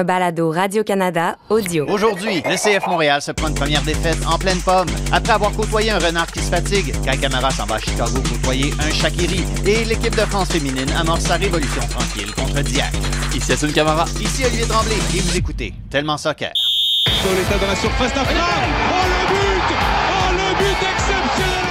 un balado Radio-Canada audio. Aujourd'hui, le CF Montréal se prend une première défaite en pleine pomme. Après avoir côtoyé un renard qui se fatigue, Kai Camara s'en va à Chicago côtoyer un Shakiri. Et l'équipe de France féminine amorce sa révolution tranquille contre Diac. Ici Assun Camara. Ici Olivier Tremblay et vous écoutez Tellement Soccer. Soletta dans la surface d'affaire. Oh le but Oh le but exceptionnel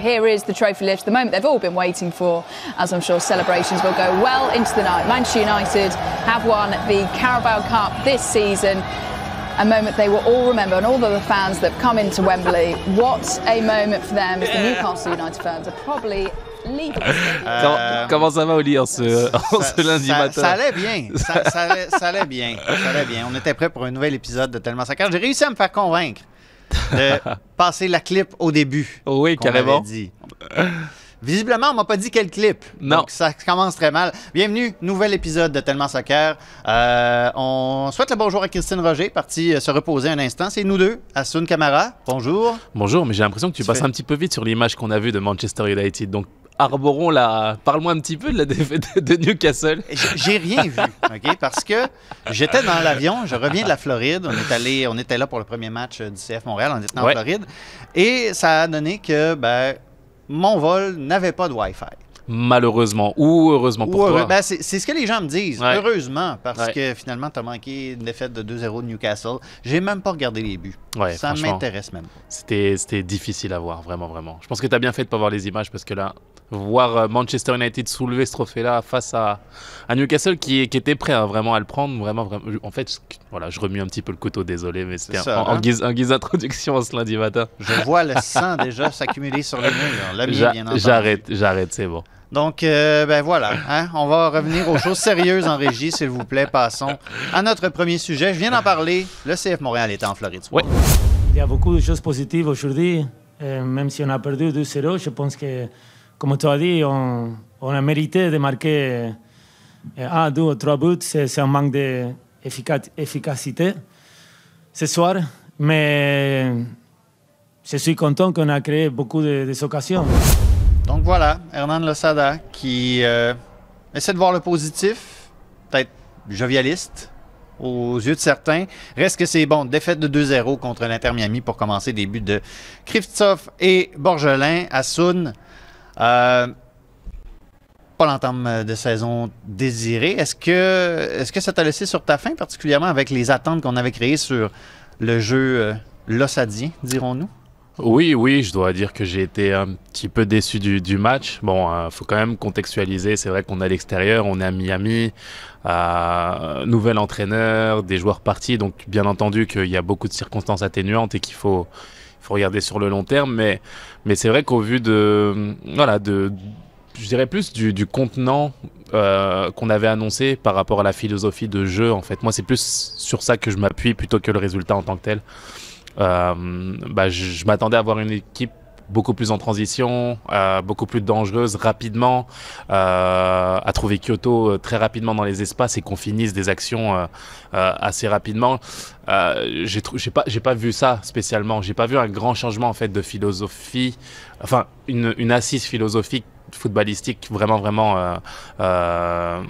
Here we go. Here is the trophy lift, the moment they've all been waiting for, as I'm sure celebrations will go well into the night. Manchester United have won the Carabao Cup this season. A moment they will all remember, and all of the fans that have come into Wembley. What a moment for them as the Newcastle United fans are probably leaving. the stadium. Euh, Comment, comment ça va, Oli, en ce, en ça, ce lundi ça- matin ça allait bien. Ça, ça allait, ça allait bien. Ça allait bien. On était prêt pour un nouvel épisode de Tellement Soccer. J'ai réussi à me faire convaincre de passer la clip au début. Oui, carrément. dit. Visiblement, on m'a pas dit quel clip. Non. Donc, ça commence très mal. Bienvenue, nouvel épisode de Tellement Soccer. Euh, on souhaite le bonjour à Christine Roger, partie euh, se reposer un instant. C'est nous deux, Assun Camara. Bonjour. Bonjour, mais j'ai l'impression que tu, Tu passes fais- un petit peu vite sur l'image qu'on a vue de Manchester United. Donc, arborons la. Parle-moi un petit peu de la défaite de Newcastle. J'ai rien vu, OK? Parce que j'étais dans l'avion, je reviens de la Floride. On est allé, on était là pour le premier match euh, du CF Montréal, on était en Ouais. Floride. Et ça a donné que ben, mon vol n'avait pas de Wi-Fi. Malheureusement, ou heureusement pour Ou heureux- toi. ben, c'est c'est ce que les gens me disent. Ouais. Heureusement, parce Ouais. que finalement, tu as manqué une défaite de 2-0 de Newcastle. J'ai même pas regardé les buts. Ouais, ça m'intéresse même. C'était difficile à voir, vraiment, vraiment. Je pense que tu as bien fait de pas voir les images parce que là, voir euh, Manchester United soulever ce trophée-là face à, à Newcastle qui, qui était prêt hein, vraiment à le prendre, vraiment, vraiment. En fait, voilà, je remue un petit peu le couteau, désolé, mais c'était ça, en, hein. guise, en guise d'introduction ce lundi matin. Je vois le sang déjà s'accumuler sur les murs. Le entendu. J'arrête, j'arrête, c'est bon. Donc, euh, ben voilà, hein, on va revenir aux choses sérieuses en régie, s'il vous plaît. Passons à notre premier sujet. Je viens d'en parler. Le CF Montréal est en Floride. Ouais. Il y a beaucoup de choses positives aujourd'hui. Euh, même si on a perdu 2-0, je pense que, comme tu as dit, on, on a mérité de marquer euh, un, deux ou trois buts. C'est c'est un manque d'efficacité ce soir. Mais je suis content qu'on a créé beaucoup de, des occasions. Donc voilà, Hernan Losada qui euh, essaie de voir le positif, peut-être jovialiste aux yeux de certains. Reste que c'est bon, défaite de 2-0 contre l'Inter Miami pour commencer des buts de Krivtsov et Borgelin à. Euh, pas l'entame de saison désirée. Est-ce que, est que ça t'a laissé sur ta faim, particulièrement avec les attentes qu'on avait créées sur le jeu euh, lossadien, dirons-nous? Oui, oui, je dois dire que j'ai été un petit peu déçu du, du match. Bon, il faut quand même contextualiser. C'est vrai qu'on est à l'extérieur, on est à Miami, euh, nouvel entraîneur, des joueurs partis. Donc, bien entendu qu'il y a beaucoup de circonstances atténuantes et qu'il faut, faut regarder sur le long terme. Mais, mais c'est vrai qu'au vu de, voilà, de, je dirais plus du, du contenant euh, qu'on avait annoncé par rapport à la philosophie de jeu. En fait, moi, c'est plus sur ça que je m'appuie plutôt que le résultat en tant que tel. Euh, bah, je, m'attendais à avoir une équipe beaucoup plus en transition, euh, beaucoup plus dangereuse rapidement, euh, à trouver Kyoto très rapidement dans les espaces et qu'on finisse des actions assez rapidement. J'ai pas pas vu ça spécialement. J'ai pas vu un grand changement en fait de philosophie, enfin une assise philosophique footballistique vraiment vraiment euh, euh,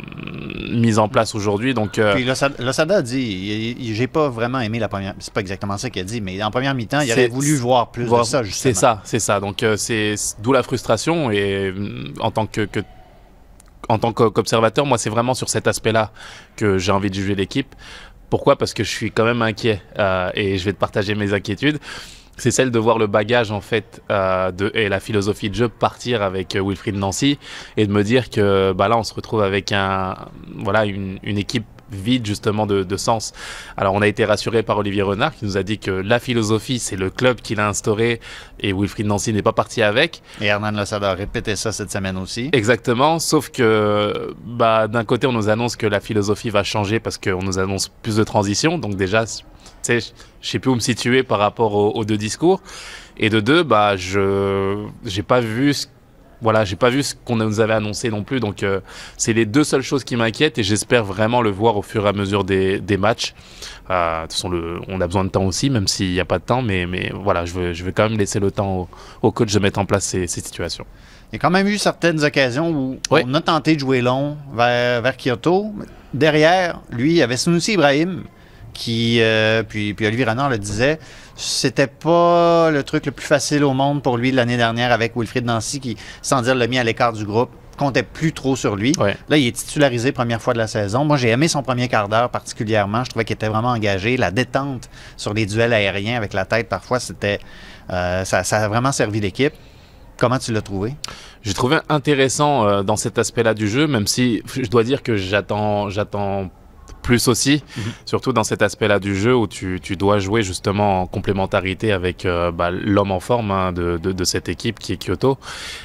mise en place aujourd'hui. Donc euh, Puis Losada dit, j'ai pas vraiment aimé la première. C'est pas exactement ça qu'il a dit, mais en première mi-temps, il aurait voulu voir plus Voir- de ça, justement. C'est ça, c'est ça. Donc euh, c'est d'où la frustration et mm, en tant que, que- en tant qu'o- qu'observateur, moi c'est vraiment sur cet aspect-là que j'ai envie de juger l'équipe. Pourquoi? Parce que je suis quand même inquiet euh, et je vais te partager mes inquiétudes. C'est celle de voir le bagage en fait euh, de, et la philosophie de jeu partir avec euh, Wilfried Nancy et de me dire que bah là on se retrouve avec un voilà une, une équipe vide justement de, de sens. Alors on a été rassuré par Olivier Renard qui nous a dit que la philosophie c'est le club qui l'a instauré et Wilfried Nancy n'est pas parti avec. Et Hernan Losada a répété ça cette semaine aussi. Exactement, sauf que bah, d'un côté on nous annonce que la philosophie va changer parce qu'on nous annonce plus de transition, donc déjà sais, je sais plus où me situer par rapport aux, aux deux discours. Et de deux, bah, je j'ai pas vu ce voilà, j'ai pas vu ce qu'on nous avait annoncé non plus. Donc, euh, c'est les deux seules choses qui m'inquiètent et j'espère vraiment le voir au fur et à mesure des, des matchs. Euh, de toute façon, le, on a besoin de temps aussi, même s'il n'y a pas de temps. Mais, mais voilà, je veux, je veux quand même laisser le temps au, au coach de mettre en place ces, ces situations. Il y a quand même eu certaines occasions où Oui. on a tenté de jouer long vers, vers Kyoto. Derrière, lui, il y avait Sunusi Ibrahim, qui, euh, puis, puis Olivier Renard le disait, c'était pas le truc le plus facile au monde pour lui l'année dernière avec Wilfried Nancy, qui, sans dire le mis à l'écart du groupe, comptait plus trop sur lui. Ouais. Là, il est titularisé première fois de la saison. Moi, j'ai aimé son premier quart d'heure particulièrement. Je trouvais qu'il était vraiment engagé. La détente sur les duels aériens avec la tête, parfois, c'était euh, ça, ça a vraiment servi l'équipe. Comment tu l'as trouvé? J'ai trouvé intéressant euh, dans cet aspect-là du jeu, même si je dois dire que j'attends, j'attends plus aussi, surtout dans cet aspect-là du jeu où tu, tu dois jouer justement en complémentarité avec euh, bah, l'homme en forme hein, de, de, de cette équipe qui est Kyoto.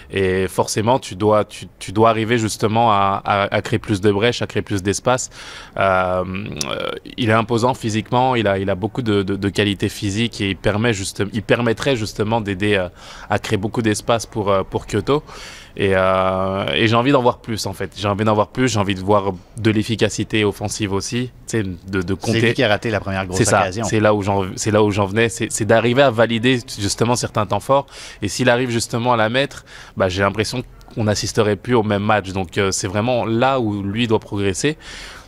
Et forcément, tu dois, tu, tu dois arriver justement à, à, à créer plus de brèches, à créer plus d'espace. Euh, euh, il est imposant physiquement, il a, il a beaucoup de, de, de qualités physiques et il, permet juste, il permettrait justement d'aider euh, à créer beaucoup d'espace pour, euh, pour Kyoto. Et, euh, et j'ai envie d'en voir plus en fait. J'ai envie d'en voir plus. J'ai envie de voir de l'efficacité offensive aussi, tu sais, de, de C'est lui compter. qui a raté la première grosse C'est ça. occasion. C'est là où j'en, c'est là où j'en venais. C'est, c'est d'arriver à valider justement certains temps forts. Et s'il arrive justement à la mettre, bah, j'ai l'impression qu'on n'assisterait plus au même match. Donc euh, c'est vraiment là où lui doit progresser.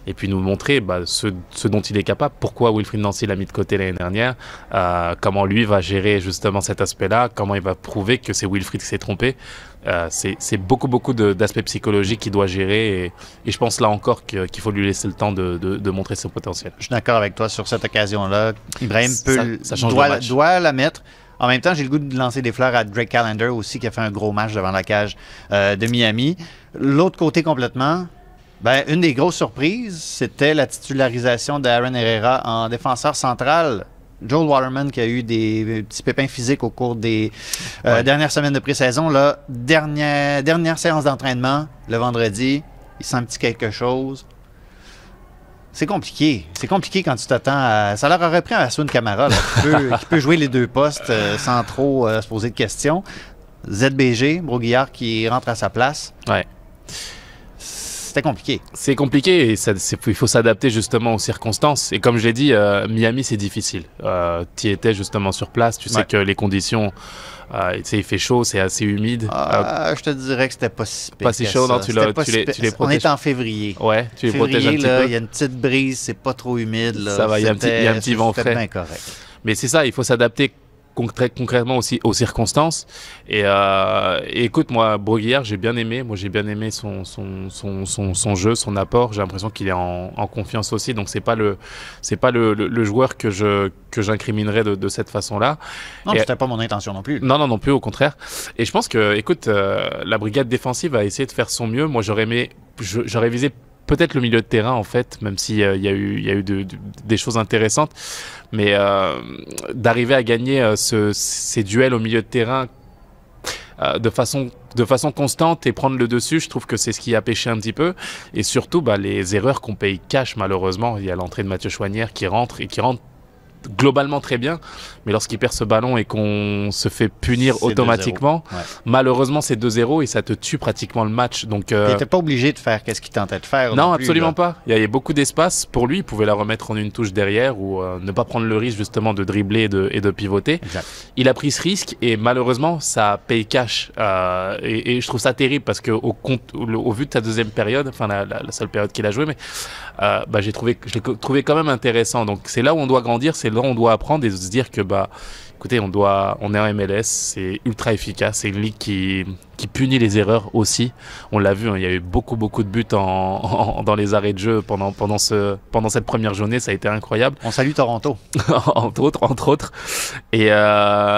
Et puis nous montrer bah, ce, ce dont il est capable, pourquoi Wilfried Nancy l'a mis de côté l'année dernière, euh, comment lui va gérer justement cet aspect-là, comment il va prouver que c'est Wilfried qui s'est trompé. Euh, c'est beaucoup beaucoup d'aspects psychologiques qu'il doit gérer et, et je pense là encore qu'il faut lui laisser le temps de, de, de montrer son potentiel. Je suis d'accord avec toi sur cette occasion-là. Ibrahim Ça- peut, ça change doit, doit la mettre. En même temps, j'ai le goût de lancer des fleurs à Drake Callender aussi, qui a fait un gros match devant la cage euh, de Miami. L'autre côté complètement, ben, une des grosses surprises, c'était la titularisation d'Aaron Herrera en défenseur central. Joel Waterman qui a eu des petits pépins physiques au cours des euh, Ouais. dernières semaines de pré-saison. Là, dernière, dernière séance d'entraînement, le vendredi, il sent un petit quelque chose. C'est compliqué. C'est compliqué quand tu t'attends à. Ça leur aurait pris un Assun Camara là, qui, peut, qui peut jouer les deux postes euh, sans trop euh, se poser de questions. ZBG, Broguillard qui rentre à sa place. Ouais. C'était compliqué. C'est compliqué et ça- il faut s'adapter justement aux circonstances. Et comme je l'ai dit, euh, Miami c'est difficile. Euh, tu étais justement sur place, tu sais Ouais. que les conditions, euh, tu sais, il fait chaud, c'est assez humide. Euh, Ah, je te dirais que c'était pas si pire Pas si chaud, non, tu pas tu si les- tu les On protèges. est en février. ouais, tu les protèges un petit là, peu. il y a une petite brise, c'est pas trop humide. Là. Ça va, il y a un petit- il y a un petit C'était- vent frais. bien correct. Mais c'est ça, il faut s'adapter concrètement aussi aux circonstances. Et, euh, et écoute, moi, Broguillard, j'ai bien aimé. Moi, j'ai bien aimé son, son, son, son, son jeu, son apport. J'ai l'impression qu'il est en, en confiance aussi. Donc, c'est pas le, c'est pas le, le, le joueur que je, que j'incriminerais de, de cette façon-là. Non, c'était pas mon intention non plus. Non, non, non plus, au contraire. Et je pense que, écoute, euh, la brigade défensive a essayé de faire son mieux. Moi, j'aurais aimé, j'aurais visé peut-être le milieu de terrain, en fait, même s'il y a eu, il y a eu de- de- des choses intéressantes. Mais euh, d'arriver à gagner euh, ce- ces duels au milieu de terrain euh, de façon de façon constante et prendre le dessus, je trouve que c'est ce qui a pêché un petit peu. Et surtout, bah, les erreurs qu'on paye cash, malheureusement. Il y a l'entrée de Mathieu Chouanière qui rentre et qui rentre globalement très bien. Mais lorsqu'il perd ce ballon et qu'on se fait punir C'est 2-0. automatiquement, Ouais. malheureusement, c'est 2-0 et ça te tue pratiquement le match. Donc, euh, Il était pas obligé de faire qu'est-ce qu'il tentait de faire. non, plus, absolument là. pas. Il y avait beaucoup d'espace pour lui. Il pouvait la remettre en une touche derrière ou euh, ne pas prendre le risque justement de dribbler et de, et de pivoter. Exact. Il a pris ce risque et malheureusement, ça paye cash. Euh, et, et je trouve ça au parce que au, compte, au, au vu de sa deuxième période, enfin la, la- la seule période qu'il a joué, mais euh, bah, j'ai trouvé, je l'ai trouvé quand même intéressant. Donc c'est là où on doit grandir, c'est là où on doit apprendre et se dire que bah écoutez, on doit, on est en MLS, c'est ultra efficace, c'est une ligue qui, qui punit les erreurs aussi. On l'a vu, hein, il y a eu beaucoup beaucoup de buts en, en- dans les arrêts de jeu pendant pendant ce pendant cette première journée, ça a été incroyable, On salue Toronto. entre autres entre autres. Et euh,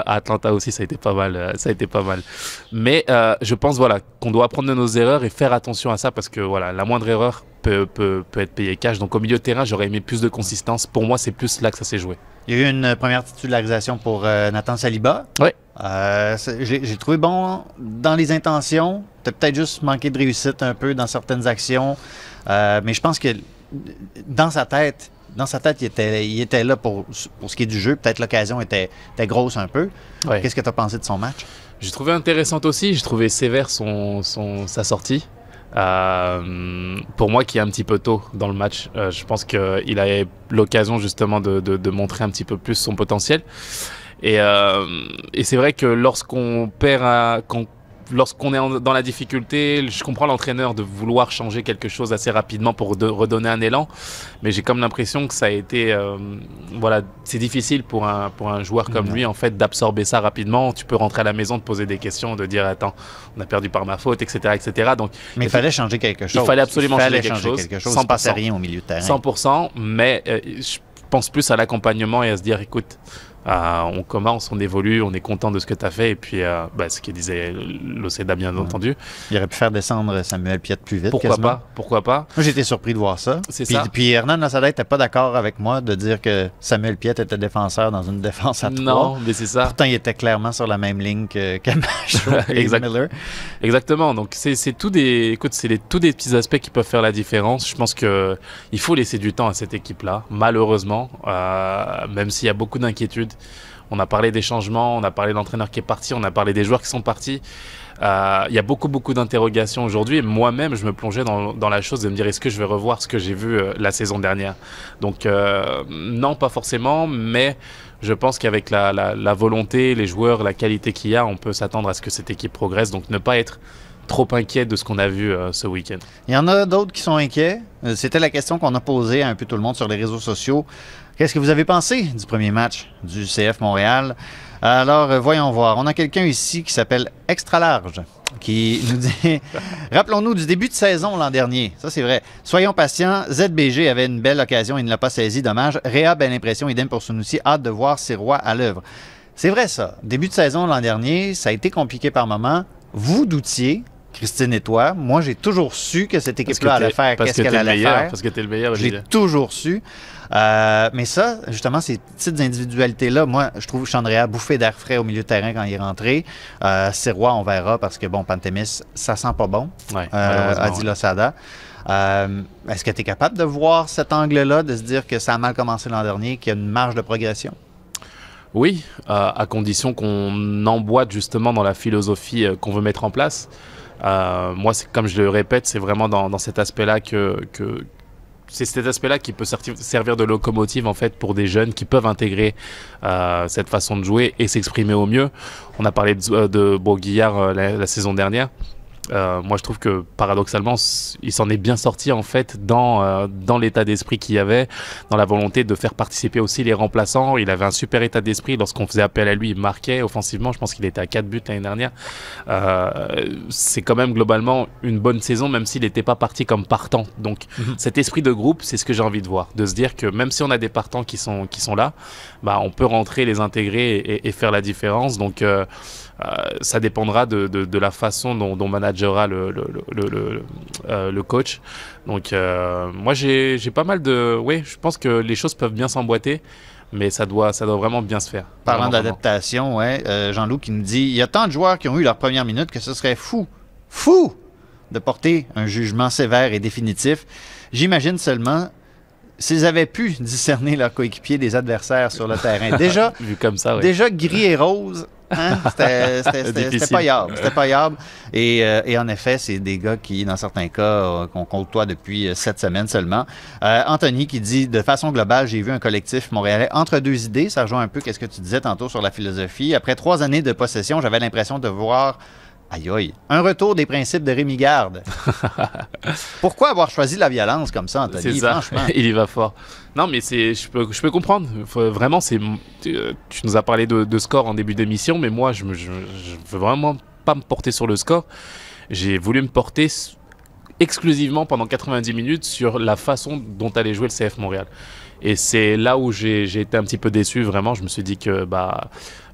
à Atlanta aussi, ça a été pas mal, euh, ça a été pas mal. Mais euh, je pense voilà qu'on doit apprendre de nos erreurs et faire attention à ça parce que voilà, la moindre erreur peut, peut, peut être payé cash. Donc au milieu de terrain, j'aurais aimé plus de consistance. Pour moi, c'est plus là que ça s'est joué. Il y a eu une première titularisation pour euh, Nathan Saliba. Ouais. Euh, J'ai trouvé bon dans les intentions. T'as peut-être juste manqué de réussite un peu dans certaines actions. Euh, mais je pense que dans sa tête, dans sa tête, il était, il était là pour, pour ce qui est du jeu. Peut-être l'occasion était, était grosse un peu. Qu'est-ce que tu as pensé de son match? J'ai trouvé intéressante aussi, j'ai trouvé sévère son, son, sa sortie. Euh, pour moi, qui est un petit peu tôt dans le match, Euh, je pense qu'il a l'occasion justement de, de, de montrer un petit peu plus son potentiel. Et, euh, et c'est vrai que lorsqu'on perd, à- quand- lorsqu'on est dans la difficulté, je comprends l'entraîneur de vouloir changer quelque chose assez rapidement pour de- redonner un élan, mais j'ai comme l'impression que ça a été, euh, voilà, c'est difficile pour un pour un joueur comme lui en fait d'absorber ça rapidement. Tu peux rentrer à la maison, te poser des questions, de dire attends, on a perdu par ma faute, etc., etc. Donc Mais il fallait changer quelque chose. fallait absolument Il fallait changer quelque chose, quelque passait 100%. rien au milieu de terrain. 100%, mais euh, je pense plus à l'accompagnement et à se dire, écoute, euh, on commence, on évolue, on est content de ce que tu as fait. Et puis, euh, bah, ce que disait Loceda, bien Ouais. entendu. Il aurait pu faire descendre Samuel Piette plus vite. Pourquoi quasiment. pas? Pourquoi pas? Moi, j'étais surpris de voir ça. C'est puis, ça. Puis Hernan Lassada n'était pas d'accord avec moi de dire que Samuel Piette était défenseur dans une défense à trois. Non, mais c'est ça. Pourtant, il était clairement sur la même ligne que Camacho et Exact. Miller. Exactement. Donc, c'est tout des, écoute, c'est les- tous des petits aspects qui peuvent faire la différence. Je pense que il faut laisser du temps à cette équipe-là. Malheureusement, euh, même s'il y a beaucoup d'inquiétudes. On a parlé des changements, on a parlé de l'entraîneur qui est parti, on a parlé des joueurs qui sont partis. Euh, Il y a beaucoup, beaucoup d'interrogations aujourd'hui. Moi-même, je me plongeais dans, la chose de me dire est-ce que je vais revoir ce que j'ai vu euh, la saison dernière? Donc, euh, non, pas forcément, mais je pense qu'avec la, la, volonté, les joueurs, la qualité qu'il y a, on peut s'attendre à ce que cette équipe progresse. Donc, ne pas être trop inquiet de ce qu'on a vu ce week-end. Il y en a d'autres qui sont inquiets. C'était la question qu'on a posée à un peu tout le monde sur les réseaux sociaux. Qu'est-ce que vous avez pensé du premier match du CF Montréal? Alors, euh, voyons voir. On a quelqu'un ici qui s'appelle Extra Large qui nous dit Rappelons-nous du début de saison l'an dernier. Ça, c'est vrai. Soyons patients. ZBG avait une belle occasion. Il ne l'a pas saisi. Dommage. Réa, belle impression. Idem pour Sunusi. Hâte de voir ses rois à l'œuvre. C'est vrai, ça. Début de saison l'an dernier, ça a été compliqué par moments. Vous doutiez, Christine et toi. Moi, j'ai toujours su que cette équipe-là allait faire parce qu'est-ce que qu'elle allait meilleur, faire. Parce que t'es le meilleur, J'ai toujours su. Euh, mais ça, justement, ces petites individualités-là, moi, je trouve Chandrea a bouffé d'air frais au milieu de terrain quand il est rentré. Euh, Sirois, on verra parce que, bon, Pantémis, ça sent pas bon, Ouais, euh, a dit. Losada. Euh, Est-ce que tu es capable de voir cet angle-là, de se dire que ça a mal commencé l'an dernier, qu'il y a une marge de progression? Oui, à condition qu'on emboîte justement dans la philosophie qu'on veut mettre en place. Euh, moi, comme je le répète, c'est vraiment dans, cet aspect-là que, c'est cet aspect-là qui peut servir de locomotive en fait pour des jeunes qui peuvent intégrer euh, cette façon de jouer et s'exprimer au mieux. On a parlé de, euh, de Bourguillard euh, la saison dernière. Euh, moi, je trouve que paradoxalement, il s'en est bien sorti en fait dans euh, dans l'état d'esprit qu'il y avait, dans la volonté de faire participer aussi les remplaçants. Il avait un super état d'esprit lorsqu'on faisait appel à lui, il marquait offensivement. Je pense qu'il était à 4 buts l'année dernière. Euh, c'est quand même globalement une bonne saison, même s'il n'était pas parti comme partant. Donc, cet esprit de groupe, c'est ce que j'ai envie de voir, de se dire que même si on a des partants qui sont qui sont là, bah on peut rentrer, les intégrer et, et faire la différence. Donc euh, ça dépendra de, de, de la façon dont, dont managera le, le, le, le, le, euh, coach. Donc euh, moi j'ai pas mal de... Oui, je pense que les choses peuvent bien s'emboîter, mais ça doit, ça doit vraiment bien se faire. Parlant d'adaptation, ouais, euh, Jean-Loup qui nous dit il y a tant de joueurs qui ont eu leur première minute que ce serait fou, fou de porter un jugement sévère et définitif. J'imagine seulement s'ils avaient pu discerner leurs coéquipiers des adversaires sur le terrain. Déjà, Vu comme ça, déjà gris et rose. Hein, C'était c'était- c'était- c'était Difficile. pas yable. C'était pas yable. Et, euh, et en effet, c'est des gars qui, dans certains cas, euh, qu'on côtoie depuis euh, sept semaines seulement. Euh, Anthony qui dit De façon globale, j'ai vu un collectif montréalais entre deux idées. Ça rejoint un peu ce que tu disais tantôt sur la philosophie. Après trois années de possession, j'avais l'impression de voir. Aïe aïe. Un retour des principes de Rémi Garde. Pourquoi avoir choisi la violence comme ça, C'est Anthony? ça, Franchement? il y va fort. Non, mais c'est, je peux, je peux comprendre. Faut- vraiment, c'est, euh, tu nous as parlé de, de score en début d'émission, mais moi, je, me, je, je veux vraiment pas me porter sur le score. J'ai voulu me porter exclusivement pendant 90 minutes sur la façon dont allait jouer le CF Montréal. Et c'est là où j'ai, été un petit peu déçu, vraiment. Je me suis dit que, bah,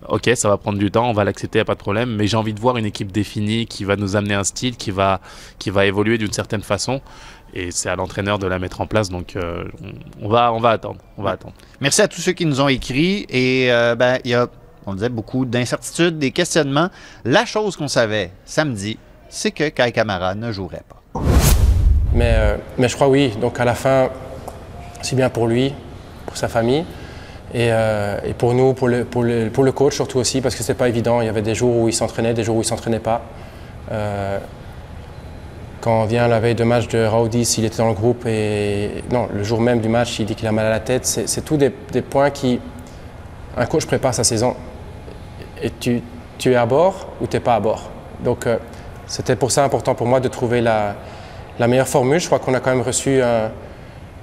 ok, ça va prendre du temps, on va l'accepter, y a pas de problème. Mais j'ai envie de voir une équipe définie qui va nous amener un style, qui va, qui va évoluer d'une certaine façon. et c'est à l'entraîneur de la mettre en place. Donc euh, on, on va, on va attendre. On va attendre. Merci à tous ceux qui nous ont écrit. Et euh, ben, il y a, on disait, beaucoup d'incertitudes, des questionnements. La chose qu'on savait samedi, c'est que Kai Kamara ne jouerait pas. Mais, euh, mais je crois oui. Donc à la fin, c'est bien pour lui, pour sa famille. Et, euh, pour nous, pour le, coach surtout aussi, parce que c'est pas évident. Il y avait des jours où il s'entraînait, des jours où il s'entraînait pas. Euh, quand on vient la veille de match de Raudis, il était dans le groupe et non, le jour même du match, il dit qu'il a mal à la tête. C'est tout des, points qui. Un coach prépare sa saison et tu, es à bord ou tu n'es pas à bord. Donc c'était pour ça important pour moi de trouver la, la meilleure formule. Je crois qu'on a quand même reçu un-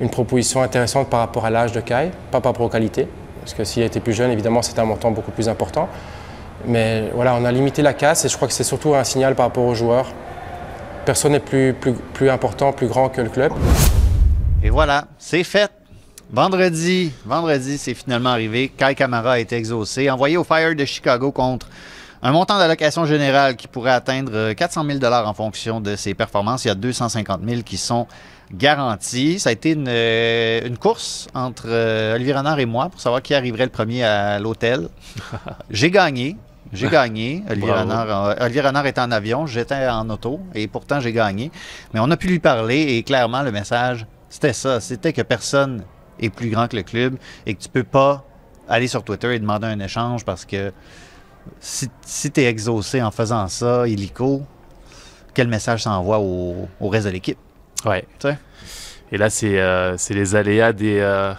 une proposition intéressante par rapport à l'âge de Kai, pas par rapport aux qualités. Parce que s'il était plus jeune, évidemment, c'était un montant beaucoup plus important. Mais voilà, on a limité la casse et je crois que c'est surtout un signal par rapport aux joueurs. Personne n'est plus, plus, plus important, plus grand que le club. Et voilà, c'est fait. Vendredi, vendredi, c'est finalement arrivé. Kai Kamara a été exaucé, envoyé au Fire de Chicago contre un montant d'allocation générale qui pourrait atteindre euh, 400 000 en fonction de ses performances. Il y a 250 000 qui sont garantis. Ça a été une, euh, une course entre euh, Olivier Renard et moi pour savoir qui arriverait le premier à l'hôtel. J'ai gagné. J'ai gagné. Olivier. Renard, euh, Olivier Renard était en avion, j'étais en auto et pourtant j'ai gagné. Mais on a pu lui parler et clairement le message, c'était ça. C'était que personne est plus grand que le club et que tu peux pas aller sur Twitter et demander un échange parce que si, si tu es exaucé en faisant ça, illico, quel message ça envoie au, au reste de l'équipe? Ouais. Et là, c'est euh, les aléas des, euh,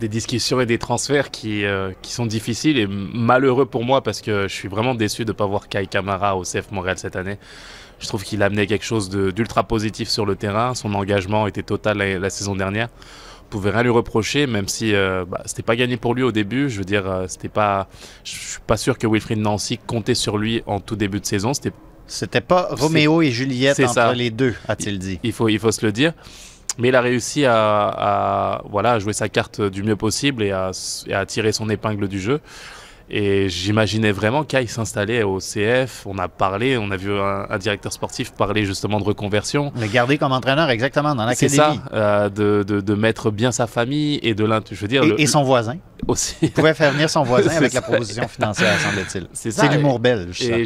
des discussions et des transferts qui, euh, qui sont difficiles et malheureux pour moi parce que je suis vraiment déçu de ne pas voir Kai Kamara au CF Montréal cette année. Je trouve qu'il a amené quelque chose d'ultra positif sur le terrain. Son engagement était total la, la saison dernière. On pouvait rien lui reprocher, même si euh, bah, c'était pas gagné pour lui au début. Je veux dire, euh, c'était pas. Je suis pas sûr que Wilfried Nancy comptait sur lui en tout début de saison. C'était C'était pas Roméo et Juliette entre ça. les deux, a-t-il dit. il faut, il faut se le dire. Mais il a réussi à, à, voilà, à jouer sa carte du mieux possible et à, et à tirer son épingle du jeu. Et j'imaginais vraiment Kai s'installer au CF. On a parlé, on a vu un, un directeur sportif parler justement de reconversion. Le garder comme entraîneur exactement dans C'est l'académie. ça, euh, de, de, de mettre bien sa famille et de. Je veux dire, le- Et, son voisin. aussi. Il pouvait faire venir son voisin C'est avec la proposition financière, semble-t-il. C'est ça, C'est l'humour belge. Et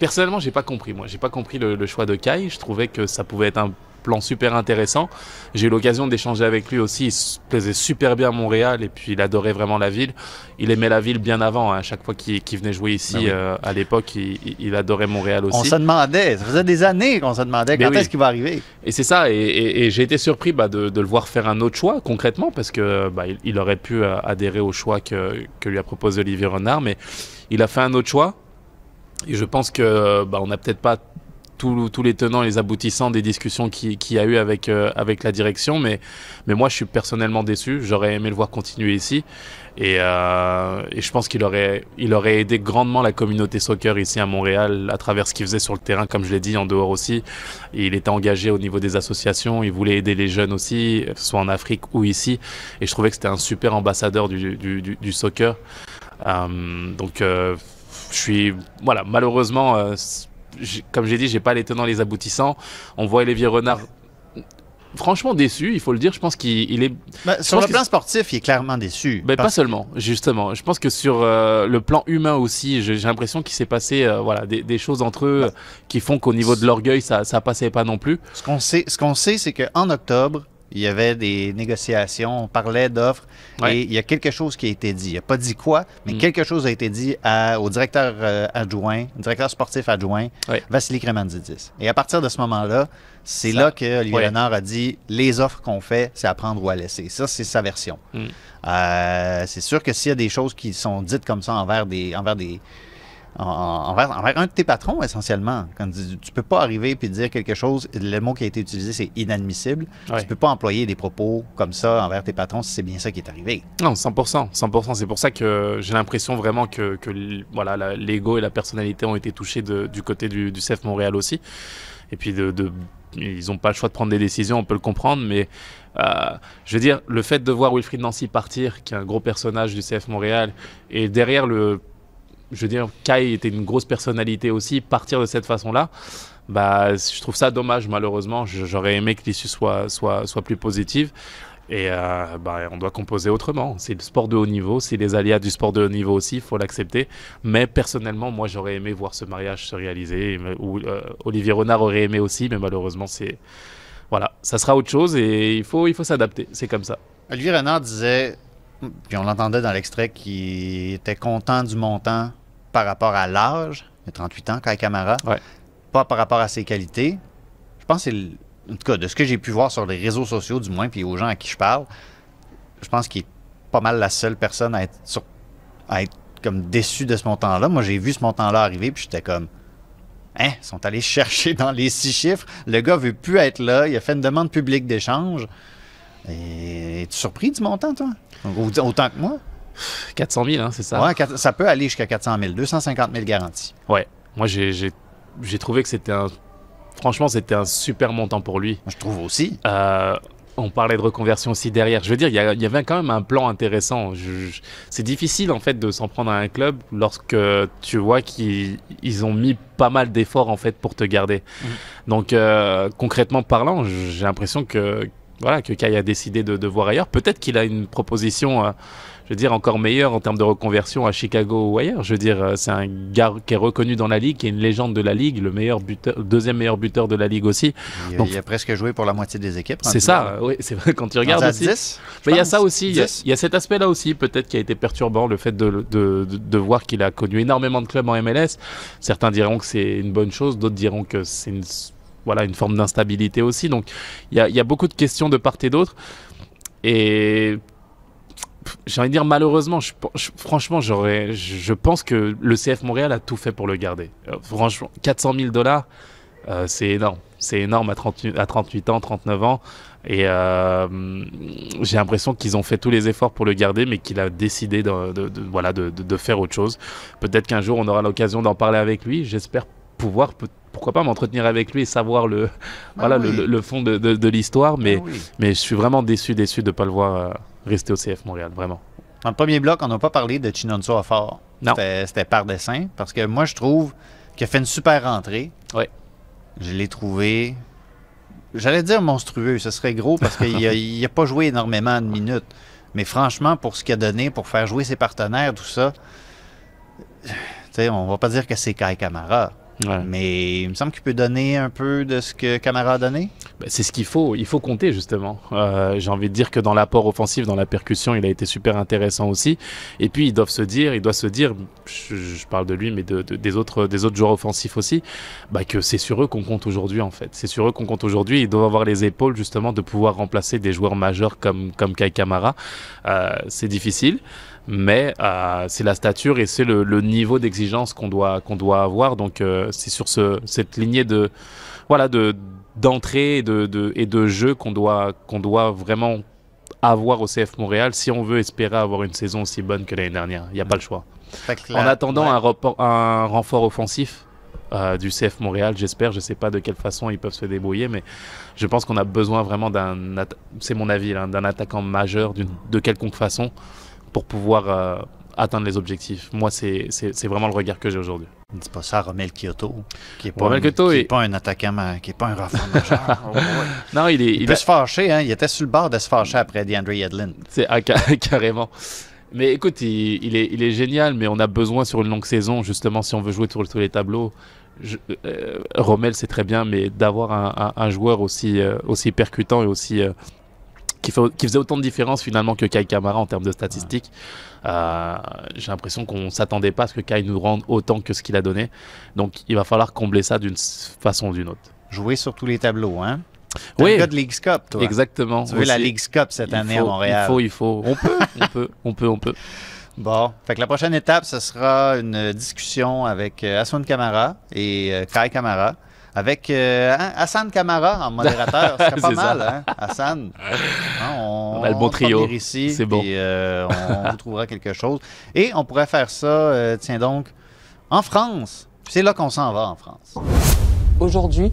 personnellement, j'ai pas compris. Moi, j'ai pas compris le, le choix de Kai. Je trouvais que ça pouvait être un plan super intéressant. J'ai eu l'occasion d'échanger avec lui aussi. Il se plaisait super bien à Montréal et puis il adorait vraiment la ville. Il aimait la ville bien avant. hein. À chaque fois qu'il venait jouer ici, Ben oui. euh, à l'époque, il, adorait Montréal aussi. On se demandait, ça faisait des années qu'on se demandait Ben quand oui. est-ce qu'il va arriver. Et c'est ça, et, et- et j'ai été surpris bah, de, de le voir faire un autre choix concrètement, parce que bah, il, il aurait pu euh, adhérer au choix que, que lui a proposé Olivier Renard, mais il a fait un autre choix. Et je pense que bah, on n'a peut-être pas tous les tenants et les aboutissants des discussions qu'il qui y a eu avec, euh, avec la direction, mais, mais moi je suis personnellement déçu. J'aurais aimé le voir continuer ici. Et, euh, et je pense qu'il aurait, il aurait aidé grandement la communauté soccer ici à Montréal à travers ce qu'il faisait sur le terrain, comme je l'ai dit, en dehors aussi. Il était engagé au niveau des associations, il voulait aider les jeunes aussi, soit en Afrique ou ici. Et je trouvais que c'était un super ambassadeur du, du, soccer. Euh, donc, je suis. Voilà, malheureusement, comme j'ai dit, j'ai pas les tenants, les aboutissants. On voit Olivier Renard. Franchement déçu, il faut le dire. Je pense qu'il il est Ben, sur le plan sportif, il est clairement déçu. ben, pas seulement, justement. Je pense que sur euh, le plan humain aussi, j'ai l'impression qu'il s'est passé euh, voilà, des, des choses entre eux euh, qui font qu'au niveau de l'orgueil, ça ça passait pas non plus. Ce qu'on sait, ce qu'on sait, c'est qu'en octobre, il y avait des négociations, on parlait d'offres, Ouais. et il y a quelque chose qui a été dit. Il n'a pas dit quoi, mais Mm. quelque chose a été dit à- au directeur euh, adjoint, directeur sportif adjoint, Ouais. Vassili Kremanzidis. Et à partir de ce moment-là, c'est là que Olivier ouais. Renard a dit les offres qu'on fait, c'est à prendre ou à laisser. Ça, c'est sa version. Mm. Euh, c'est sûr que s'il y a des choses qui sont dites comme ça envers des, envers des, envers, envers un de tes patrons, essentiellement. Quand tu, tu peux pas arriver et dire quelque chose, le mot qui a été utilisé, c'est inadmissible. Ouais. Tu peux pas employer des propos comme ça envers tes patrons si c'est bien ça qui est arrivé. Non, 100%. 100%. C'est pour ça que j'ai l'impression vraiment que, que voilà, l'ego et la personnalité ont été touchés de- du côté du, du CF Montréal aussi. Et puis, de, de- ils n'ont pas le choix de prendre des décisions, on peut le comprendre, mais euh, je veux dire, le fait de voir Wilfried Nancy partir, qui est un gros personnage du CF Montréal, et derrière le. Je veux dire, Kai était une grosse personnalité aussi, partir de cette façon-là, Bah, je trouve ça dommage, malheureusement. J'aurais aimé que l'issue soit, soit, soit plus positive. Et euh, bah, on doit composer autrement. C'est le sport de haut niveau, c'est les aléas du sport de haut niveau aussi, il faut l'accepter. Mais personnellement, moi, j'aurais aimé voir ce mariage se réaliser. Euh, Olivier Renard aurait aimé aussi, mais malheureusement, c'est voilà, ça sera autre chose et il faut, il faut s'adapter. C'est comme ça. Olivier Renard disait, puis on l'entendait dans l'extrait, qu'il était content du montant par rapport à l'âge, il a 38 ans, Kai Camara, Ouais. pas par rapport à ses qualités. Je pense que c'est, en tout cas, de ce que j'ai pu voir sur les réseaux sociaux, du moins, puis aux gens à qui je parle, je pense qu'il est pas mal la seule personne à être, sur- à être comme déçu de ce montant-là. Moi, j'ai vu ce montant-là arriver, puis j'étais comme, hein, ils sont allés chercher dans les six chiffres. Le gars veut plus être là. Il a fait une demande publique d'échange. Et es-tu surpris du montant, toi? Autant que moi? 400 000, hein, c'est ça Ouais, ça peut aller jusqu'à 400 000, 250 000 garanties. Ouais. Moi, j'ai- trouvé que c'était un. Franchement, c'était un super montant pour lui. Je trouve aussi. Euh, on parlait de reconversion aussi derrière. Je veux dire, il y, avait quand même un plan intéressant. C'est difficile en fait de s'en prendre à un club lorsque tu vois qu'ils ils ont mis pas mal d'efforts en fait pour te garder. Donc euh, concrètement parlant, j'ai l'impression que voilà que Kai a décidé de, de voir ailleurs. Peut-être qu'il a une proposition. euh, je veux dire, encore meilleure en termes de reconversion à Chicago ou ailleurs. Je veux dire, euh, c'est un gars qui est reconnu dans la ligue, qui est une légende de la ligue, le meilleur buteur, deuxième meilleur buteur de la ligue aussi. Il, Donc- il a presque joué pour la moitié des équipes. C'est ça, oui, c'est vrai quand tu regardes aussi. 10, Mais il y a ça aussi, il y a, 10. il y a cet aspect-là aussi, peut-être qui a été perturbant, le fait de, de, de, de voir qu'il a connu énormément de clubs en MLS. Certains diront que c'est une bonne chose, d'autres diront que c'est une, voilà, une forme d'instabilité aussi. Donc il y a, beaucoup de questions de part et d'autre. Et j'ai envie de dire malheureusement, franchement, je, pense que le CF Montréal a tout fait pour le garder. Euh, franchement, 400 000 dollars, euh, c'est énorme. C'est énorme à 38, à 38 ans, 39 ans. Et euh, j'ai l'impression qu'ils ont fait tous les efforts pour le garder, mais qu'il a décidé de, voilà, de, faire autre chose. Peut-être qu'un jour, on aura l'occasion d'en parler avec lui. J'espère pouvoir, pourquoi pas, m'entretenir avec lui et savoir le, voilà, le- oui. le, le fond de, de- de l'histoire. Mais, Ah oui. mais je suis vraiment déçu, déçu de ne pas le voir euh, rester au CF Montréal, vraiment. Dans le premier bloc, on n'a pas parlé de Chinonso Afar. Non. C'était par dessin. Parce que moi, je trouve qu'il a fait une super rentrée. Ouais. Je l'ai trouvé. J'allais dire monstrueux, ce serait gros parce qu'il n'a pas joué énormément de minutes. Mais franchement, pour ce qu'il a donné, pour faire jouer ses partenaires, tout ça, tu sais, on va pas dire que c'est Kai Kamara. Ouais. Mais il me semble qu'il peut donner un peu de ce que Camara a donné. Bah, c'est ce qu'il faut, il faut compter justement. Euh, J'ai envie de dire que dans l'apport offensif, dans la percussion, il a été super intéressant aussi. Et puis ils doivent se dire, il doit se dire, je, je parle de lui, mais de, de- des autres, des autres joueurs offensifs aussi, bah, que c'est sur eux qu'on compte aujourd'hui en fait. C'est sur eux qu'on compte aujourd'hui. Ils doivent avoir les épaules justement de pouvoir remplacer des joueurs majeurs comme comme Kai Kamara. Euh, c'est difficile. Mais euh, c'est la stature et c'est le, le niveau d'exigence qu'on doit qu'on doit avoir. Donc euh, c'est sur ce, cette lignée de voilà de d'entrée et de, de, et de jeu qu'on doit, qu'on doit vraiment avoir au CF Montréal si on veut espérer avoir une saison aussi bonne que l'année dernière. Il n'y a pas le choix. En attendant ouais. un, report- un renfort offensif euh, du CF Montréal, j'espère, je ne sais pas de quelle façon ils peuvent se débrouiller, mais je pense qu'on a besoin vraiment d'un, c'est mon avis, là, d'un attaquant majeur de quelconque façon pour pouvoir euh, atteindre les objectifs. Moi, c'est, c'est, c'est vraiment le regard que j'ai aujourd'hui. Ne dis pas ça à Romel Kyoto, qui n'est pas, un- Kyoto qui est est- pas un attaquant, qui n'est pas un renfort majeur. Oh, ouais. Non, il est, Il, il peut a- se fâcher, hein? il était sur le bord de se fâcher après DeAndre Yedlin. C'est ah, ca- carrément. Mais écoute, il, il est, il est génial, mais on a besoin sur une longue saison, justement, si on veut jouer sur tous les tableaux. Je- euh, Rommel, c'est très bien, mais d'avoir un, un- un joueur aussi, euh, aussi percutant et aussi. euh, qui, fait, qui faisait autant de différence finalement que Kai Kamara en termes de statistiques. Euh, J'ai l'impression qu'on s'attendait pas à ce que Kai nous rende autant que ce qu'il a donné. Donc il va falloir combler ça d'une façon ou d'une autre. Jouer sur tous les tableaux, hein? Oui. un gars de League's Cup, toi. Exactement. Tu veux la aussi. League's Cup cette Il année faut- à Montréal. Il faut, il faut. On peut, on peut, on peut, on peut. Bon, fait que la prochaine étape, ce sera une discussion avec euh, Hassan Kamara et euh, Kai Kamara. Avec euh, hein, Hassan Kamara en modérateur, c'est pas mal, hein? Hassan. Hein, on, On a le bon va trio. venir ici, C'est bon. puis, euh, on, trouvera quelque chose. Et on pourrait faire ça, euh, tiens donc, en France. Puis C'est là qu'on s'en va en France. Aujourd'hui,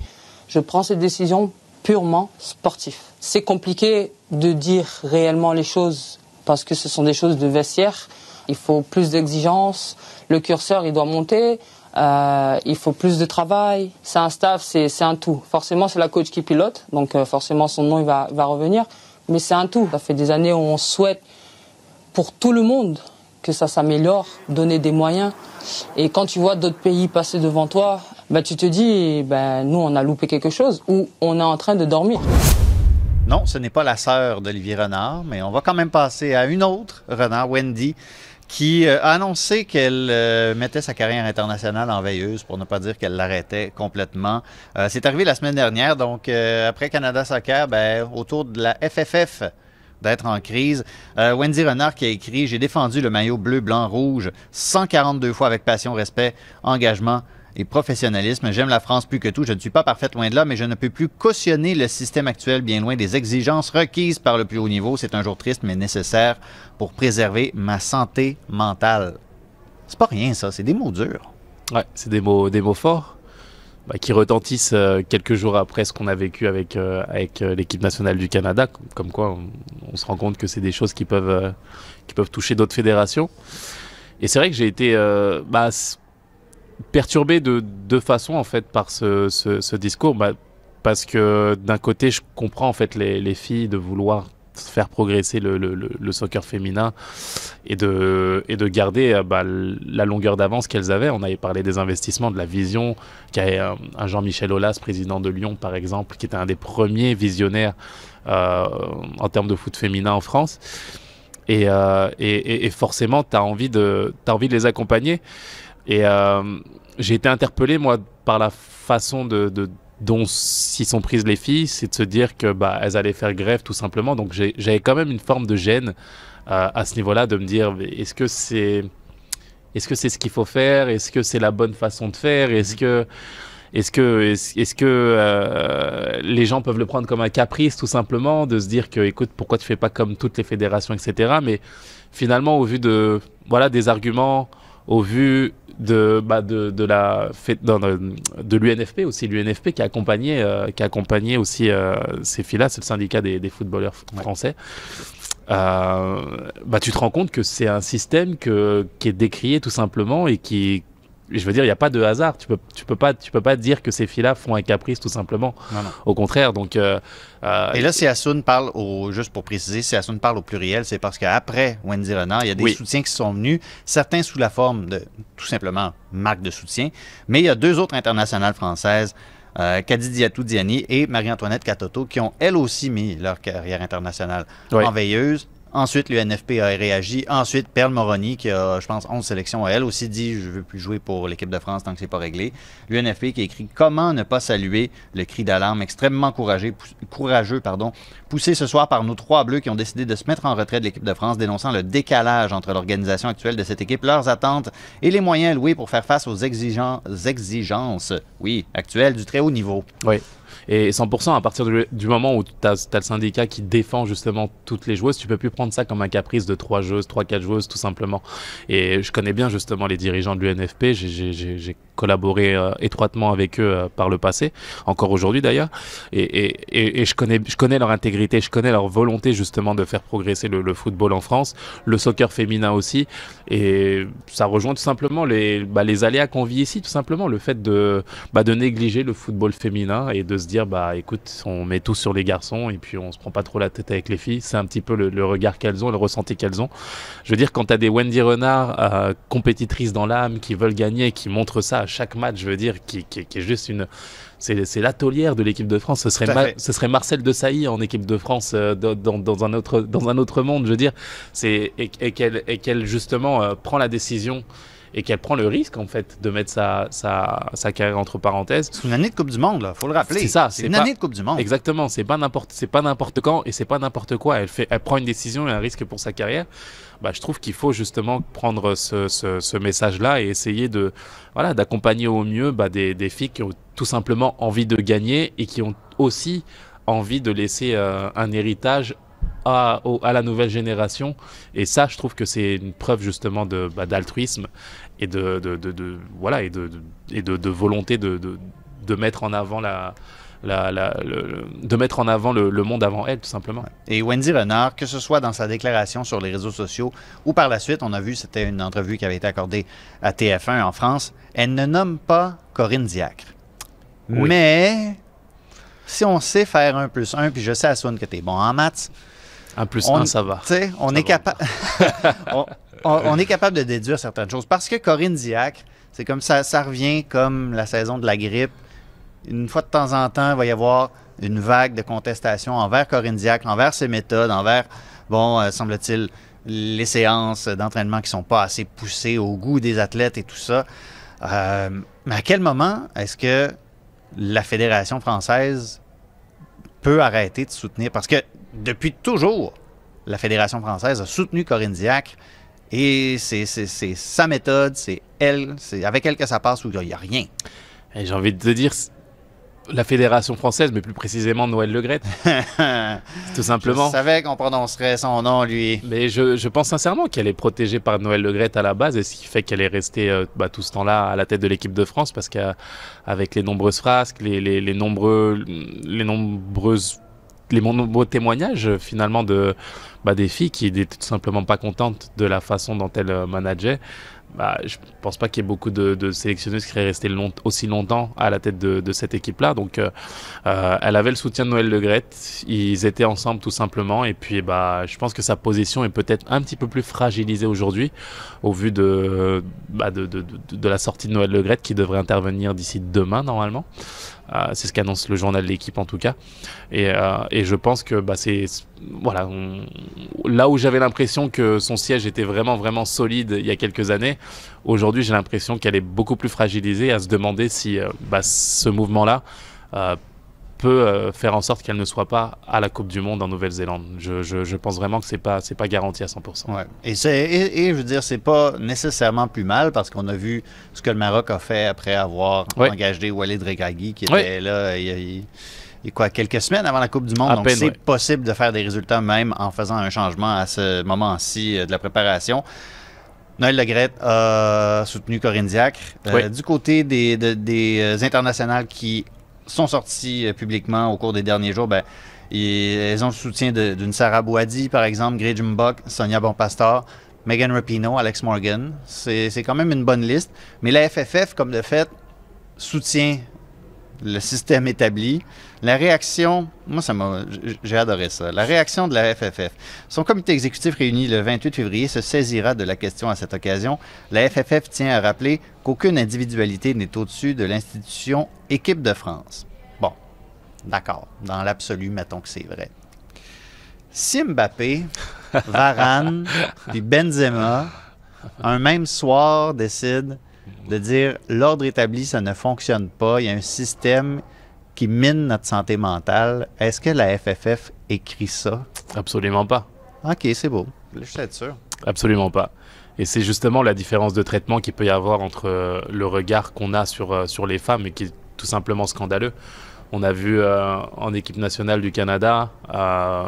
je prends cette décision purement sportive. C'est compliqué de dire réellement les choses parce que ce sont des choses de vestiaire. Il faut plus d'exigence. Le curseur, il doit monter. Euh, il faut plus de travail. C'est un staff, c'est un tout. Forcément, c'est la coach qui pilote, donc euh, forcément son nom il va, revenir. Mais c'est un tout. Ça fait des années où on souhaite pour tout le monde que ça s'améliore, donner des moyens. Et quand tu vois d'autres pays passer devant toi, bah, tu te dis, ben, nous, on a loupé quelque chose ou on est en train de dormir. Non, ce n'est pas la sœur d'Olivier Renard, mais on va quand même passer à une autre Renard, Wendy, qui euh, a annoncé qu'elle euh, mettait sa carrière internationale en veilleuse, pour ne pas dire qu'elle l'arrêtait complètement. Euh, c'est arrivé la semaine dernière, donc après Canada Soccer, ben, autour de la FFF d'être en crise. Wendy Renard qui a écrit J'ai défendu le maillot bleu, blanc, rouge 142 fois avec passion, respect, engagement et professionnalisme. J'aime la France plus que tout. Je ne suis pas parfaite loin de là, mais je ne peux plus cautionner le système actuel bien loin des exigences requises par le plus haut niveau. C'est un jour triste, mais nécessaire pour préserver ma santé mentale. C'est pas rien, ça. C'est des mots durs. Ouais, c'est des mots, des mots forts bah, qui retentissent euh, quelques jours après ce qu'on a vécu avec, euh, avec euh, l'équipe nationale du Canada. Comme, quoi, on, se rend compte que c'est des choses qui peuvent, qui peuvent toucher d'autres fédérations. Et c'est vrai que j'ai été bah, perturbé de deux façons en fait par ce, discours. Bah, parce que d'un côté, je comprends en fait les, les filles de vouloir faire progresser le, soccer féminin et de, garder euh, bah, la longueur d'avance qu'elles avaient. On avait parlé des investissements, de la vision, qu'a un, un Jean-Michel Aulas, président de Lyon par exemple, qui était un des premiers visionnaires euh, en termes de foot féminin en France. Et, euh, forcément, tu as envie de les accompagner. Et euh, j'ai été interpellé, moi, par la façon de, de dont s'y sont prises les filles, c'est de se dire que bah, elles allaient faire grève tout simplement. Donc j'avais quand même une forme de gêne euh, à ce niveau-là, de me dire est-ce que c'est est-ce que c'est ce qu'il faut faire? Est-ce que c'est la bonne façon de faire? Est-ce que est-ce que est-ce est-ce que euh, les gens peuvent le prendre comme un caprice tout simplement de se dire que écoute pourquoi tu fais pas comme toutes les fédérations etc. Mais finalement au vu de voilà des arguments au vu de, bah, de, de la non, de, de l'UNFP aussi, l'UNFP qui a accompagné, euh, qui a accompagné aussi euh, ces filles-là, c'est le syndicat des, des footballeurs français. Euh, bah, tu te rends compte que c'est un système que, qui est décrié tout simplement et qui, je veux dire, il n'y a pas de hasard. Tu peux, tu peux pas, tu peux pas dire que ces filles-là font un caprice tout simplement. Non, non. Au contraire, donc. euh, euh, Et là, si Assoun parle au, juste pour préciser, si Assoun parle au pluriel, c'est parce qu'après Wendy Renard, il y a des Oui. soutiens qui sont venus, certains sous la forme de tout simplement marque de soutien, mais il y a deux autres internationales françaises, euh, Kadi Diatou Diani et Marie-Antoinette Katoto, qui ont elles aussi mis leur carrière internationale Oui. en veilleuse. Ensuite, l'UNFP a réagi. Ensuite, Perle Moroni, qui a, je pense, 11 sélections, a elle aussi dit Je veux plus jouer pour l'équipe de France tant que c'est pas réglé. L'UNFP qui écrit Comment ne pas saluer le cri d'alarme extrêmement courageux, courageux pardon, poussé ce soir par nos trois bleus qui ont décidé de se mettre en retrait de l'équipe de France, dénonçant le décalage entre l'organisation actuelle de cette équipe, leurs attentes et les moyens alloués pour faire face aux exigen- exigences, oui, actuelles du très haut niveau. Oui. Et 100%, à partir du, moment où tu as, le syndicat qui défend justement toutes les joueuses, tu peux plus prendre ça comme un caprice de trois joueuses, trois, quatre joueuses, tout simplement. Et je connais bien justement les dirigeants de l'UNFP, j'ai- collaboré euh, étroitement avec eux euh, par le passé, encore aujourd'hui d'ailleurs, et, je, connais, je connais leur intégrité, je connais leur volonté justement de faire progresser le, le football en France, le soccer féminin aussi, et ça rejoint tout simplement les, bah, les aléas qu'on vit ici, tout simplement, le fait de, bah, de négliger le football féminin et de se dire bah écoute on met tout sur les garçons et puis on se prend pas trop la tête avec les filles. C'est un petit peu le, le regard qu'elles ont le ressenti qu'elles ont. Je veux dire quand tu as des Wendy Renard euh, compétitrices dans l'âme qui veulent gagner qui montrent ça à chaque match je veux dire qui, qui, qui est juste une c'est l'atelière de l'équipe de France. Ce serait Ma- ce serait Marcel Desailly en équipe de France euh, dans, dans, un autre dans un autre monde je veux dire. Et, et qu'elle et qu'elle justement euh, prend la décision et qu'elle prend le risque en fait de mettre sa, sa, sa carrière entre parenthèses. C'est une année de Coupe du Monde, là, faut le rappeler. C'est ça, C'est une pas- année de Coupe du Monde. Exactement, c'est pas n'importe c'est pas n'importe quand et c'est pas n'importe quoi. Elle fait elle prend une décision et un risque pour sa carrière. Bah, je trouve qu'il faut justement prendre ce, ce, ce message-là et essayer de voilà d'accompagner au mieux bah, des, des filles qui ont tout simplement envie de gagner et qui ont aussi envie de laisser euh, un héritage à, au- à la nouvelle génération. Et ça, je trouve que c'est une preuve justement de bah, d'altruisme et de, de, de- de- voilà et de, de- et de, de volonté de, de, de mettre en avant la la, la- le- de mettre en avant le, le monde avant elle, tout simplement. Et Wendy Renard, que ce soit dans sa déclaration sur les réseaux sociaux ou par la suite, on a vu, c'était une entrevue qui avait été accordée à TF1 en France, elle ne nomme pas Corinne Diacre. Oui. Mais si on sait faire un plus un, puis je sais, Assoun, que tu es bon en maths, Un plus on, un, ça va. on Ça est va. capable. on, on- on est capable de déduire certaines choses. Parce que Corinne Diacre, c'est comme ça, ça revient comme la saison de la grippe. Une fois de temps en temps, il va y avoir une vague de contestation envers Corinne Diacre, envers ses méthodes, envers, bon, euh, semble-t-il, les séances d'entraînement qui sont pas assez poussées au goût des athlètes et tout ça. Euh, mais à quel moment est-ce que la Fédération française peut arrêter de soutenir? Parce que depuis toujours, la Fédération française a soutenu Corinne Diacre et c'est sa méthode, c'est elle, c'est avec elle que ça passe où il n'y a rien. Et j'ai envie de te dire, la fédération française, mais plus précisément Noël Le tout simplement. Je savais qu'on prononcerait son nom, lui. Mais je, je pense sincèrement qu'elle est protégée par Noël Le à la base, et ce qui fait qu'elle est restée euh, bah, tout ce temps-là à la tête de l'équipe de France, parce qu'avec les nombreuses frasques, les, les, les nombreux, les nombreuses, les nombreux témoignages euh, finalement de bah, des filles qui n'étaient tout simplement pas contentes de la façon dont elles euh, manageaient. Bah, je pense pas qu'il y ait beaucoup de, sélectionneuses qui seraient restées long- aussi longtemps à la tête de, cette équipe-là. Donc, euh, elle avait le soutien de Noël Le Graët. Ils étaient ensemble tout simplement. Et puis, bah, je pense que sa position est peut-être un petit peu plus fragilisée aujourd'hui au vu de, bah, de, la sortie de Noël Le Graët qui devrait intervenir d'ici demain normalement. Euh, c'est ce qu'annonce le journal de l'équipe en tout cas. Et, euh, je pense que bah, c'est voilà, là où j'avais l'impression que son siège était vraiment vraiment solide il y a quelques années, aujourd'hui j'ai l'impression qu'elle est beaucoup plus fragilisée. À se demander si euh, bah, ce mouvement-là peut euh, faire en sorte qu'elle ne soit pas à la Coupe du Monde en Nouvelle-Zélande. Je, je- je pense vraiment que c'est pas c'est pas garanti à 100%. Ouais. Et, c'est- et, et je veux dire, c'est pas nécessairement plus mal parce qu'on a vu ce que le Maroc a fait après avoir Ouais. engagé Walid Regragui qui était Ouais. là il y a- il- il quoi, quelques semaines avant la Coupe du Monde. À Donc peine, c'est possible de faire des résultats même en faisant un changement à ce moment-ci euh, de la préparation. Noël Legrette a soutenu Corinne Diacre. Euh. Du côté des, de- des internationales qui sont sorties euh, publiquement au cours des derniers jours, ben, et elles ont le soutien d'une Sarah Bouadi, par exemple, Grey Jumbach, Sonia Bonpastor, Megan Rapinoe, Alex Morgan. C'est quand même une bonne liste. Mais la FFF, comme de fait, soutient le système établi. La réaction, moi, ça m'a, j'ai adoré ça. La réaction de la FFF. Son comité exécutif réuni le 28 février se saisira de la question à cette occasion. La FFF tient à rappeler qu'aucune individualité n'est au-dessus de l'institution équipe de France. Bon, d'accord. Dans l'absolu, mettons que c'est vrai. Si Mbappé, Varane, puis Benzema, un même soir, décident de dire l'ordre établi, ça ne fonctionne pas, il y a un système qui mine notre santé mentale, est-ce que la FFF écrit ça? Absolument pas. Ok, c'est beau. Je suis sûr. Absolument pas. Et c'est justement la différence de traitement qu'il peut y avoir entre euh, le regard qu'on a sur, euh, sur les femmes et qui est tout simplement scandaleux. On a vu euh, en équipe nationale du Canada euh,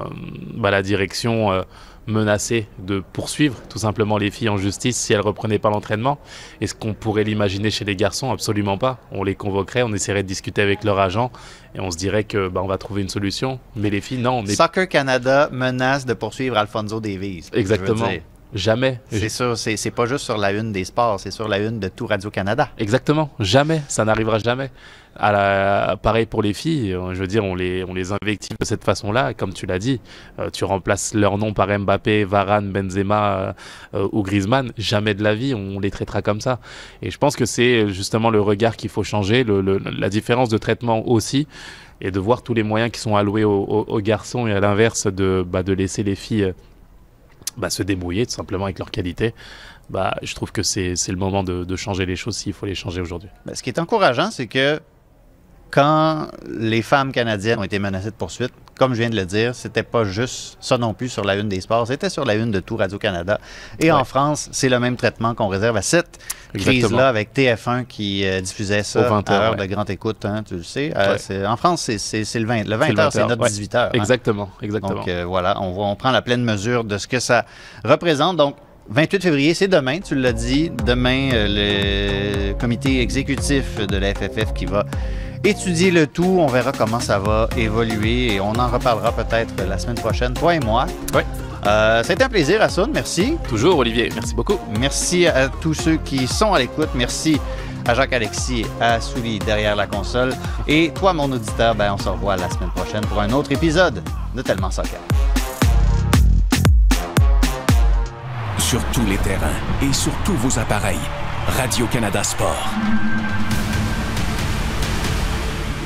bah, la direction euh, menacer de poursuivre tout simplement les filles en justice si elles reprenaient pas l'entraînement. Est-ce qu'on pourrait l'imaginer chez les garçons? Absolument pas. On les convoquerait, on essaierait de discuter avec leur agent et on se dirait que bah, on va trouver une solution. Mais les filles, non, on est Soccer Canada menace de poursuivre Alfonso Davies. exactement. Jamais. C'est ça, c'est pas juste sur la une des sports, c'est sur la une de tout Radio-Canada. Exactement, jamais, ça n'arrivera jamais. À la, pareil pour les filles, euh, je veux dire, on les, on les invective de cette façon-là, comme tu l'as dit. Euh, tu remplaces leur nom par Mbappé, Varane, Benzema euh, ou Griezmann, jamais de la vie, on les traitera comme ça. Et je pense que c'est justement le regard qu'il faut changer, le, le- la différence de traitement aussi, et de voir tous les moyens qui sont alloués aux, aux- aux garçons et à l'inverse de, bah, de laisser les filles bah, se débrouiller tout simplement avec leur qualité. Bah, je trouve que c'est le moment de, changer les choses s'il faut les changer aujourd'hui. Ben, ce qui est encourageant, c'est que quand les femmes canadiennes ont été menacées de poursuite, comme je viens de le dire, c'était pas juste ça non plus sur la une des sports, c'était sur la une de tout Radio-Canada. Et en France, c'est le même traitement qu'on réserve à cette crise-là avec TF1 qui euh, diffusait ça Au 20 à heures, heure ouais. de grande écoute, hein, tu le sais. Euh, Ouais. en France, c'est- le 20. Le C'est 20 le heures, c'est 20 notre ouais. 18 heures. hein. Exactement, exactement. Donc euh, voilà, on, voit, on prend la pleine mesure de ce que ça représente. Donc, 28 février, c'est demain, tu l'as dit. Demain, le comité exécutif de la FFF qui va étudier le tout. On verra comment ça va évoluer et on en reparlera peut-être la semaine prochaine, toi et moi. Oui. Euh, C'était un plaisir, Assoun. Merci. Toujours, Olivier. Merci beaucoup. Merci à tous ceux qui sont à l'écoute. Merci à Jacques-Alexis, à Souli derrière la console. Et toi, mon auditeur, ben, on se revoit la semaine prochaine pour un autre épisode de Tellement Soccer. Sur tous les terrains et sur tous vos appareils, Radio-Canada Sport.